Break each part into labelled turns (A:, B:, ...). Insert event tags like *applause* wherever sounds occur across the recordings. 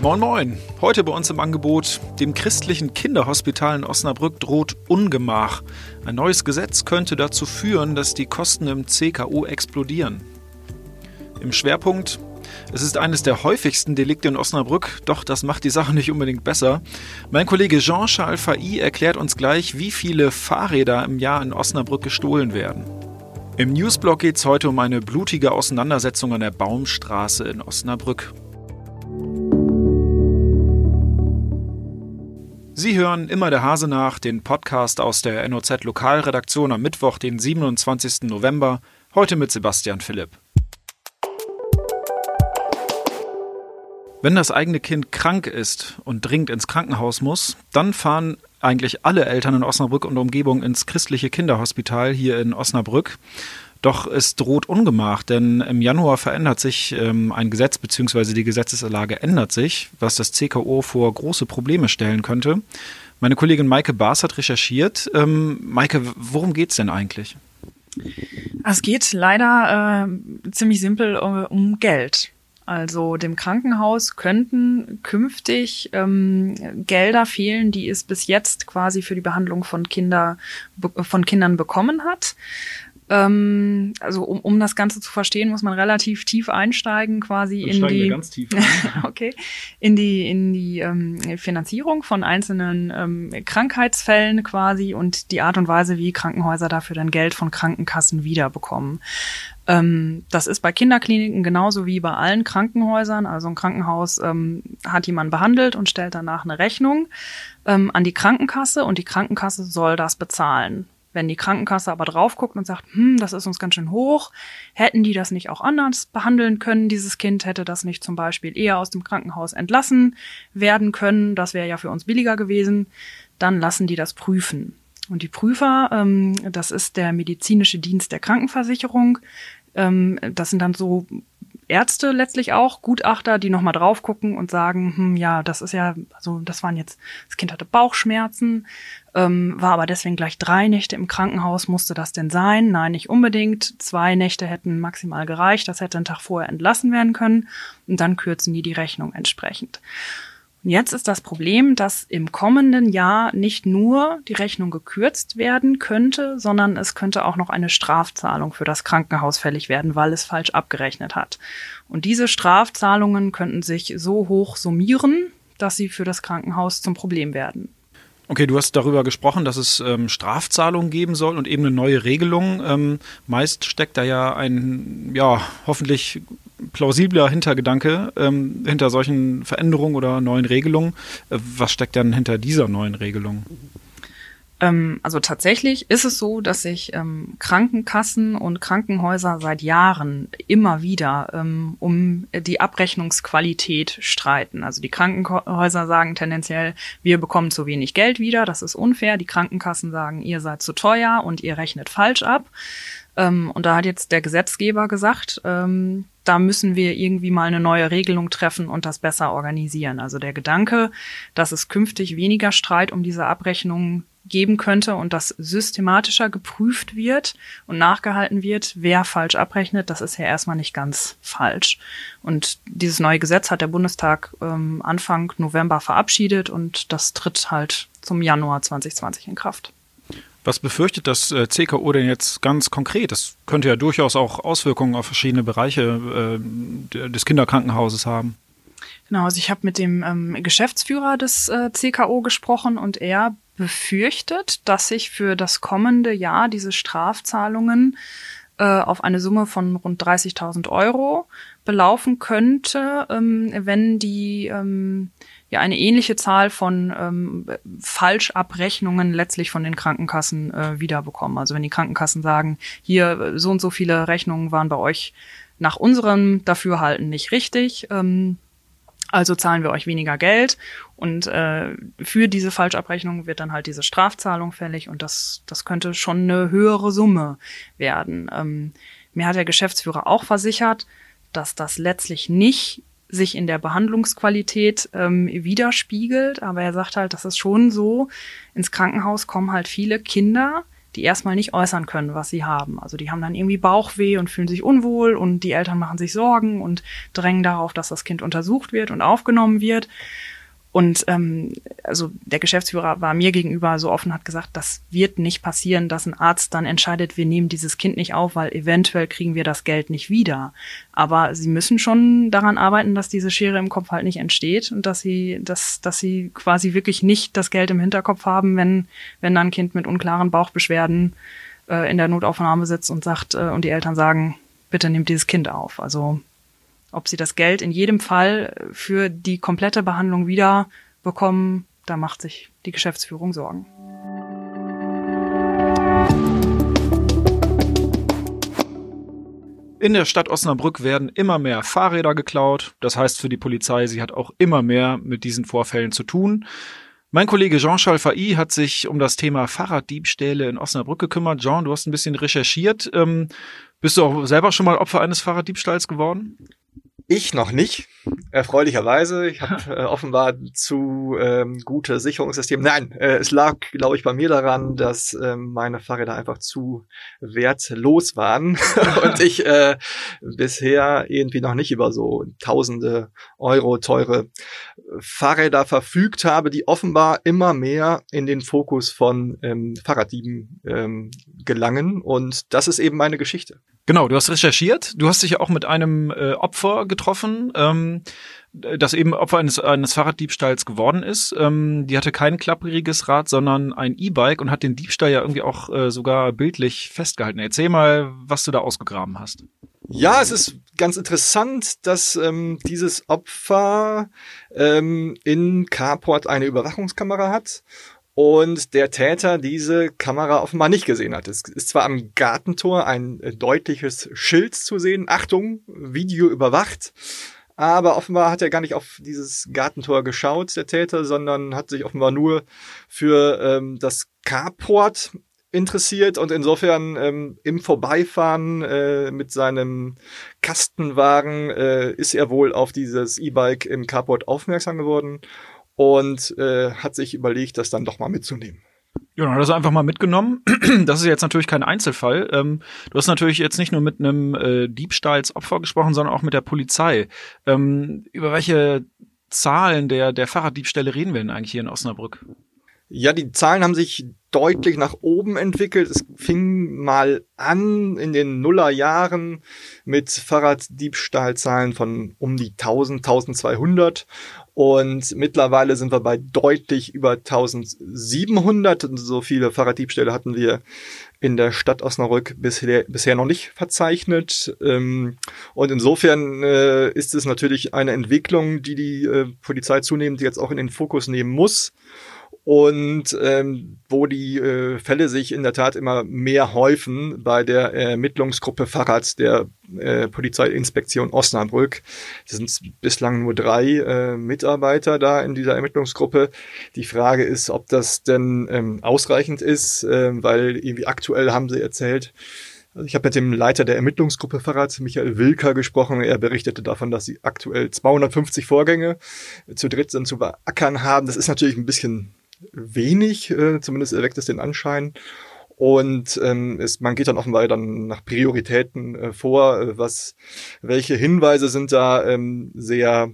A: Moin Moin, heute bei uns im Angebot, dem christlichen Kinderhospital in Osnabrück droht Ungemach. Ein neues Gesetz könnte dazu führen, dass die Kosten im CKO explodieren. Im Schwerpunkt, es ist eines der häufigsten Delikte in Osnabrück, doch das macht die Sache nicht unbedingt besser. Mein Kollege Jean-Charles Failly erklärt uns gleich, wie viele Fahrräder im Jahr in Osnabrück gestohlen werden. Im Newsblog geht es heute um eine blutige Auseinandersetzung an der Baumstraße in Osnabrück. Sie hören immer der Hase nach, den Podcast aus der NOZ Lokalredaktion am Mittwoch, den 27. November, heute mit Sebastian Philipp. Wenn das eigene Kind krank ist und dringend ins Krankenhaus muss, dann fahren eigentlich alle Eltern in Osnabrück und Umgebung ins christliche Kinderhospital hier in Osnabrück. Doch es droht Ungemach, denn im Januar verändert sich ähm, ein Gesetz bzw. die Gesetzeslage ändert sich, was das CKO vor große Probleme stellen könnte. Meine Kollegin Maike Baas hat recherchiert. Ähm, Maike, worum geht es denn eigentlich?
B: Es geht leider äh, ziemlich simpel um, um Geld. Also dem Krankenhaus könnten künftig ähm, Gelder fehlen, die es bis jetzt quasi für die Behandlung von Kinder von Kindern bekommen hat. Ähm, also um, um das Ganze zu verstehen, muss man relativ tief einsteigen, quasi Dann in die
A: ganz tief *laughs* ein.
B: okay in die in die ähm, Finanzierung von einzelnen ähm, Krankheitsfällen quasi und die Art und Weise, wie Krankenhäuser dafür dann Geld von Krankenkassen wiederbekommen. Ähm, das ist bei Kinderkliniken genauso wie bei allen Krankenhäusern. Also ein Krankenhaus ähm, hat jemanden behandelt und stellt danach eine Rechnung ähm, an die Krankenkasse und die Krankenkasse soll das bezahlen. Wenn die Krankenkasse aber drauf guckt und sagt, hm, das ist uns ganz schön hoch, hätten die das nicht auch anders behandeln können? Dieses Kind hätte das nicht zum Beispiel eher aus dem Krankenhaus entlassen werden können, das wäre ja für uns billiger gewesen, dann lassen die das prüfen. Und die Prüfer, ähm, das ist der medizinische Dienst der Krankenversicherung, ähm, das sind dann so Ärzte letztlich auch, Gutachter, die nochmal drauf gucken und sagen, hm, ja, das ist ja, also das waren jetzt, das Kind hatte Bauchschmerzen, ähm, war aber deswegen gleich drei Nächte im Krankenhaus, musste das denn sein? Nein, nicht unbedingt. Zwei Nächte hätten maximal gereicht, das hätte einen Tag vorher entlassen werden können und dann kürzen die die Rechnung entsprechend. Und jetzt ist das Problem, dass im kommenden Jahr nicht nur die Rechnung gekürzt werden könnte, sondern es könnte auch noch eine Strafzahlung für das Krankenhaus fällig werden, weil es falsch abgerechnet hat. Und diese Strafzahlungen könnten sich so hoch summieren, dass sie für das Krankenhaus zum Problem werden.
A: Okay, du hast darüber gesprochen, dass es ähm, Strafzahlungen geben soll und eben eine neue Regelung. Ähm, meist steckt da ja ein, ja, hoffentlich plausibler Hintergedanke ähm, hinter solchen Veränderungen oder neuen Regelungen. Äh, was steckt dann hinter dieser neuen Regelung?
B: Ähm, also tatsächlich ist es so, dass sich ähm, Krankenkassen und Krankenhäuser seit Jahren immer wieder ähm, um die Abrechnungsqualität streiten. Also die Krankenhäuser sagen tendenziell, wir bekommen zu wenig Geld wieder, das ist unfair. Die Krankenkassen sagen, ihr seid zu teuer und ihr rechnet falsch ab. Ähm, und da hat jetzt der Gesetzgeber gesagt, ähm, da müssen wir irgendwie mal eine neue Regelung treffen und das besser organisieren. Also der Gedanke, dass es künftig weniger Streit um diese Abrechnung geben könnte und dass systematischer geprüft wird und nachgehalten wird, wer falsch abrechnet, das ist ja erstmal nicht ganz falsch. Und dieses neue Gesetz hat der Bundestag ähm, Anfang November verabschiedet und das tritt halt zum Januar 2020 in Kraft.
A: Was befürchtet das äh, CKO denn jetzt ganz konkret? Das könnte ja durchaus auch Auswirkungen auf verschiedene Bereiche äh, des Kinderkrankenhauses haben.
B: Genau, also ich habe mit dem ähm, Geschäftsführer des äh, CKO gesprochen und er befürchtet, dass sich für das kommende Jahr diese Strafzahlungen äh, auf eine Summe von rund 30.000 Euro belaufen könnte, ähm, wenn die ähm, ja eine ähnliche Zahl von ähm, Falschabrechnungen letztlich von den Krankenkassen äh, wiederbekommen. Also wenn die Krankenkassen sagen, hier so und so viele Rechnungen waren bei euch nach unserem Dafürhalten nicht richtig, ähm, also zahlen wir euch weniger Geld und äh, für diese Falschabrechnung wird dann halt diese Strafzahlung fällig und das, das könnte schon eine höhere Summe werden. Ähm, mir hat der Geschäftsführer auch versichert, dass das letztlich nicht sich in der Behandlungsqualität ähm, widerspiegelt. Aber er sagt halt, das ist schon so, ins Krankenhaus kommen halt viele Kinder, die erstmal nicht äußern können, was sie haben. Also die haben dann irgendwie Bauchweh und fühlen sich unwohl und die Eltern machen sich Sorgen und drängen darauf, dass das Kind untersucht wird und aufgenommen wird. Und ähm, also der Geschäftsführer war mir gegenüber so offen, hat gesagt, das wird nicht passieren, dass ein Arzt dann entscheidet, wir nehmen dieses Kind nicht auf, weil eventuell kriegen wir das Geld nicht wieder. Aber sie müssen schon daran arbeiten, dass diese Schere im Kopf halt nicht entsteht und dass sie, dass, dass sie quasi wirklich nicht das Geld im Hinterkopf haben, wenn, wenn dann ein Kind mit unklaren Bauchbeschwerden äh, in der Notaufnahme sitzt und sagt, äh, und die Eltern sagen, bitte nehmt dieses Kind auf. Also ob sie das Geld in jedem Fall für die komplette Behandlung wieder bekommen, da macht sich die Geschäftsführung Sorgen.
A: In der Stadt Osnabrück werden immer mehr Fahrräder geklaut. Das heißt für die Polizei, sie hat auch immer mehr mit diesen Vorfällen zu tun. Mein Kollege Jean-Charles Fai hat sich um das Thema Fahrraddiebstähle in Osnabrück gekümmert. Jean, du hast ein bisschen recherchiert. Ähm, bist du auch selber schon mal Opfer eines Fahrraddiebstahls geworden?
C: Ich noch nicht, erfreulicherweise. Ich habe *laughs* äh, offenbar zu ähm, gute Sicherungssysteme. Nein, äh, es lag, glaube ich, bei mir daran, dass äh, meine Fahrräder einfach zu wertlos waren *laughs* und ich äh, bisher irgendwie noch nicht über so tausende Euro teure Fahrräder verfügt habe, die offenbar immer mehr in den Fokus von ähm, Fahrraddieben ähm, gelangen. Und das ist eben meine Geschichte.
A: Genau, du hast recherchiert. Du hast dich ja auch mit einem äh, Opfer getroffen, ähm, das eben Opfer eines, eines Fahrraddiebstahls geworden ist. Ähm, die hatte kein klappriges Rad, sondern ein E-Bike und hat den Diebstahl ja irgendwie auch äh, sogar bildlich festgehalten. Erzähl mal, was du da ausgegraben hast.
C: Ja, es ist ganz interessant, dass ähm, dieses Opfer ähm, in Carport eine Überwachungskamera hat und der Täter diese Kamera offenbar nicht gesehen hat. Es ist zwar am Gartentor ein äh, deutliches Schild zu sehen, Achtung, Video überwacht, aber offenbar hat er gar nicht auf dieses Gartentor geschaut, der Täter, sondern hat sich offenbar nur für ähm, das Carport interessiert. Und insofern ähm, im Vorbeifahren äh, mit seinem Kastenwagen äh, ist er wohl auf dieses E-Bike im Carport aufmerksam geworden und äh, hat sich überlegt, das dann doch mal mitzunehmen.
A: Ja, dann hat er es einfach mal mitgenommen. *clears throat* Das ist jetzt natürlich kein Einzelfall. Ähm, du hast natürlich jetzt nicht nur mit einem äh, Diebstahlsopfer gesprochen, sondern auch mit der Polizei. Ähm, über welche Zahlen der, der Fahrraddiebstähle reden wir denn eigentlich hier in Osnabrück?
C: Ja, die Zahlen haben sich deutlich nach oben entwickelt. Es fing mal an in den Nullerjahren mit Fahrraddiebstahlzahlen von um die 1000, 1200 und mittlerweile sind wir bei deutlich über 1700. So viele Fahrraddiebstähle hatten wir in der Stadt Osnabrück bisher, bisher noch nicht verzeichnet. Ähm, und insofern äh, ist es natürlich eine Entwicklung, die die äh, Polizei zunehmend jetzt auch in den Fokus nehmen muss und ähm, wo die äh, Fälle sich in der Tat immer mehr häufen bei der Ermittlungsgruppe Fahrrad der äh, Polizeiinspektion Osnabrück. Es sind bislang nur drei äh, Mitarbeiter da in dieser Ermittlungsgruppe. Die Frage ist, ob das denn ähm, ausreichend ist, äh, weil irgendwie aktuell haben sie erzählt, also ich habe mit dem Leiter der Ermittlungsgruppe Fahrrad, Michael Wilker, gesprochen. Er berichtete davon, dass sie aktuell 250 Vorgänge zu dritt sind zu beackern haben. Das ist natürlich ein bisschen wenig, äh, zumindest erweckt es den Anschein. Und ähm, es, man geht dann offenbar dann nach Prioritäten äh, vor, äh, was, welche Hinweise sind da ähm, sehr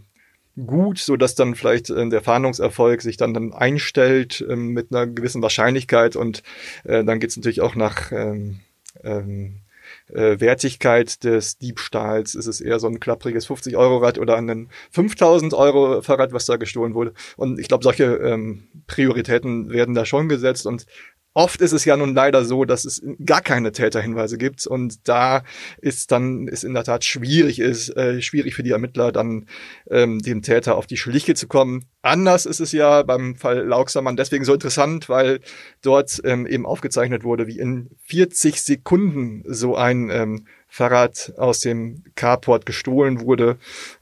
C: gut, so dass dann vielleicht äh, der Fahndungserfolg sich dann, dann einstellt ähm, mit einer gewissen Wahrscheinlichkeit und äh, dann geht es natürlich auch nach ähm, ähm, äh, Wertigkeit des Diebstahls. Ist es eher so ein klappriges 50-Euro-Rad oder ein 5000-Euro-Fahrrad, was da gestohlen wurde. Und ich glaube, solche ähm, Prioritäten werden da schon gesetzt und Oft ist es ja nun leider so, dass es gar keine Täterhinweise gibt und da ist dann ist in der Tat schwierig ist äh, schwierig für die Ermittler dann ähm, dem Täter auf die Schliche zu kommen. Anders ist es ja beim Fall Lauksermann deswegen so interessant, weil dort ähm, eben aufgezeichnet wurde, wie in 40 Sekunden so ein ähm, Fahrrad aus dem Carport gestohlen wurde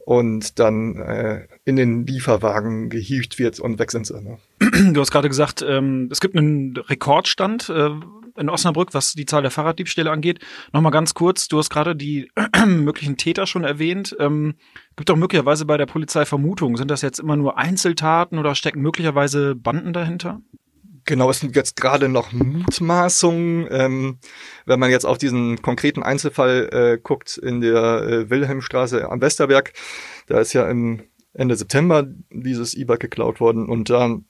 C: und dann äh, in den Lieferwagen gehievt wird und weg sind sie. Ne?
A: Du hast gerade gesagt, ähm, es gibt einen Rekordstand äh, in Osnabrück, was die Zahl der Fahrraddiebstähle angeht. Nochmal ganz kurz, du hast gerade die *clears throat* möglichen Täter schon erwähnt. Ähm, gibt auch möglicherweise bei der Polizei Vermutungen. Sind das jetzt immer nur Einzeltaten oder stecken möglicherweise Banden dahinter?
C: Genau, es sind jetzt gerade noch Mutmaßungen. Ähm, wenn man jetzt auf diesen konkreten Einzelfall äh, guckt in der äh, Wilhelmstraße am Westerberg, da ist ja im Ende September dieses E-Bike geklaut worden und da ähm,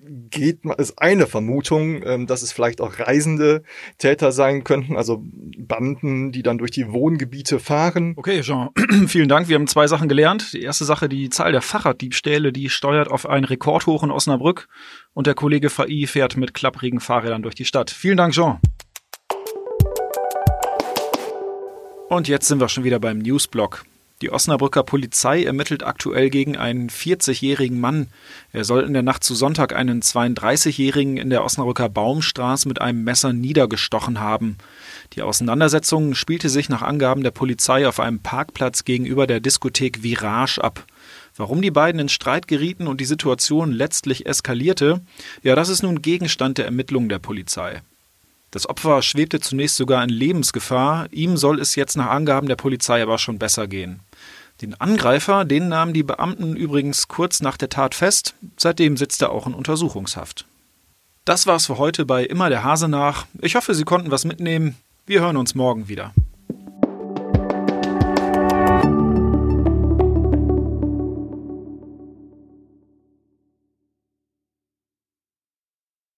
C: geht ist eine Vermutung, ähm, dass es vielleicht auch reisende Täter sein könnten, also Banden, die dann durch die Wohngebiete fahren.
A: Okay, Jean, *clears throat* vielen Dank. Wir haben zwei Sachen gelernt. Die erste Sache, die Zahl der Fahrraddiebstähle, die steuert auf einen Rekord hoch in Osnabrück und der Kollege VI fährt mit klapprigen Fahrrädern durch die Stadt. Vielen Dank, Jean. Und jetzt sind wir schon wieder beim Newsblock. Die Osnabrücker Polizei ermittelt aktuell gegen einen 40-jährigen Mann. Er soll in der Nacht zu Sonntag einen 32-jährigen in der Osnabrücker Baumstraße mit einem Messer niedergestochen haben. Die Auseinandersetzung spielte sich nach Angaben der Polizei auf einem Parkplatz gegenüber der Diskothek Virage ab. Warum die beiden in Streit gerieten und die Situation letztlich eskalierte, ja, das ist nun Gegenstand der Ermittlungen der Polizei. Das Opfer schwebte zunächst sogar in Lebensgefahr, ihm soll es jetzt nach Angaben der Polizei aber schon besser gehen. Den Angreifer, den nahmen die Beamten übrigens kurz nach der Tat fest, seitdem sitzt er auch in Untersuchungshaft. Das war's für heute bei Immer der Hase nach. Ich hoffe, Sie konnten was mitnehmen. Wir hören uns morgen wieder.